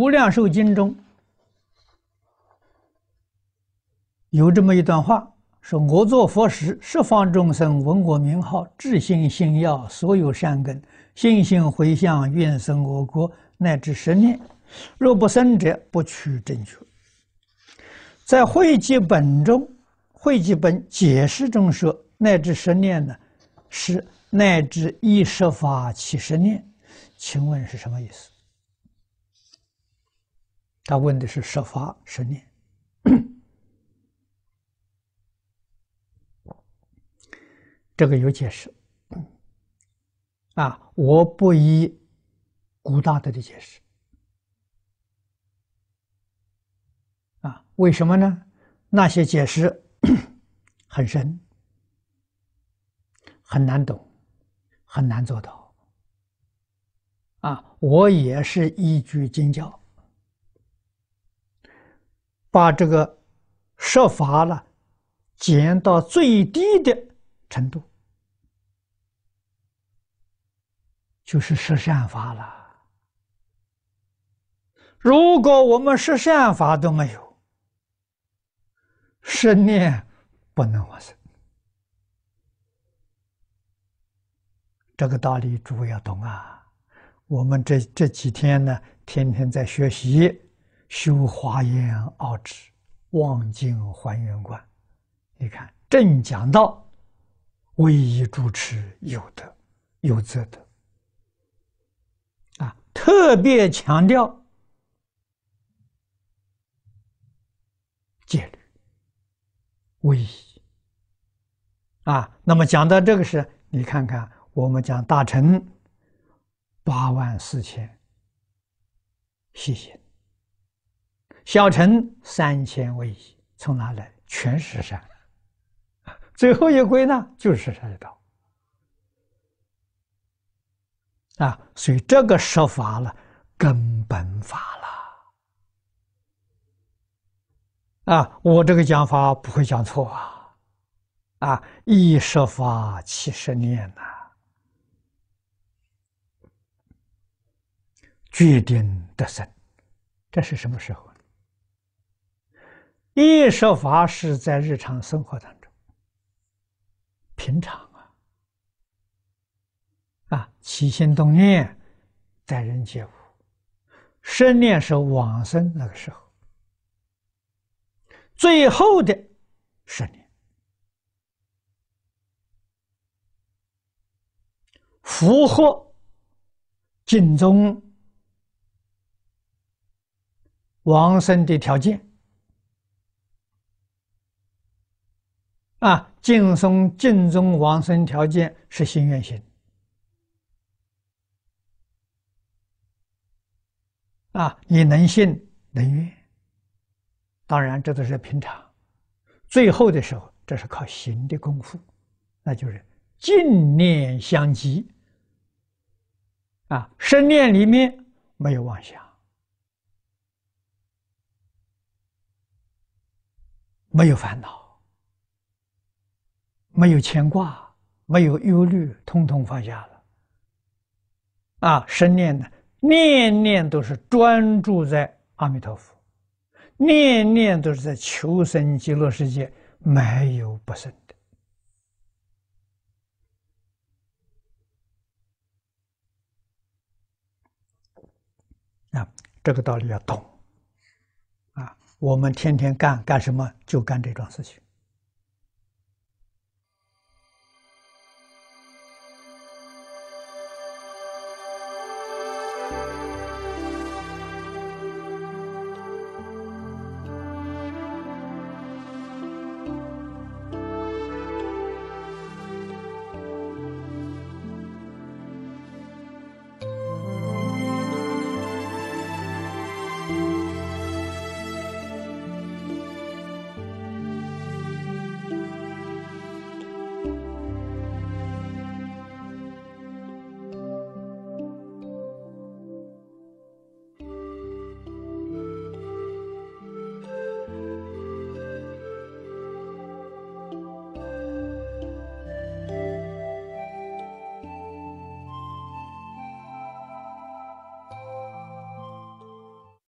无量寿经中有这么一段话，说：“我作佛时，十方众生闻我名号，至心信要，所有善根，信心回向，愿生我国，乃至十念。若不生者，不取正觉。”在会集本中，会集本解释中说：“乃至十念呢，是乃至一十法起十念。”请问是什么意思？他问的是十法十念。这个有解释。啊，我不依古大德的解释。啊，为什么呢？那些解释 很深，很难懂，很难做到。啊，我也是依据经教，把这个设法了减到最低的程度，就是十善法了。如果我们十善法都没有，十念不能往生。这个道理诸位要懂啊。我们这这几天呢，天天在学习修华严奥旨，望尽还原观。你看，正讲到唯一主持有德有则德啊，特别强调戒律唯一啊。那么讲到这个时，你看看我们讲大乘。八万四千谢谢，小乘三千唯一，从哪来？全是善。最后一归呢就是这一道啊！所以这个说法了，根本法了啊！我这个讲法不会讲错啊！啊，一说法七十念呐。决定得生，这是什么时候呢？一说法是在日常生活当中，平常啊，啊起心动念，待人接物，生念是往生那个时候，最后的十年，符合经中。往生的条件啊，净松净宗往生条件是信愿行啊，你能信能愿，当然这都是平常。最后的时候，这是靠行的功夫，那就是净念相继啊，生念里面没有妄想。没有烦恼，没有牵挂，没有忧虑，通通放下了。啊，生念呢，念念都是专注在阿弥陀佛，念念都是在求生极乐世界，没有不生的。啊，这个道理要懂。啊我们天天干干什么？就干这桩事情。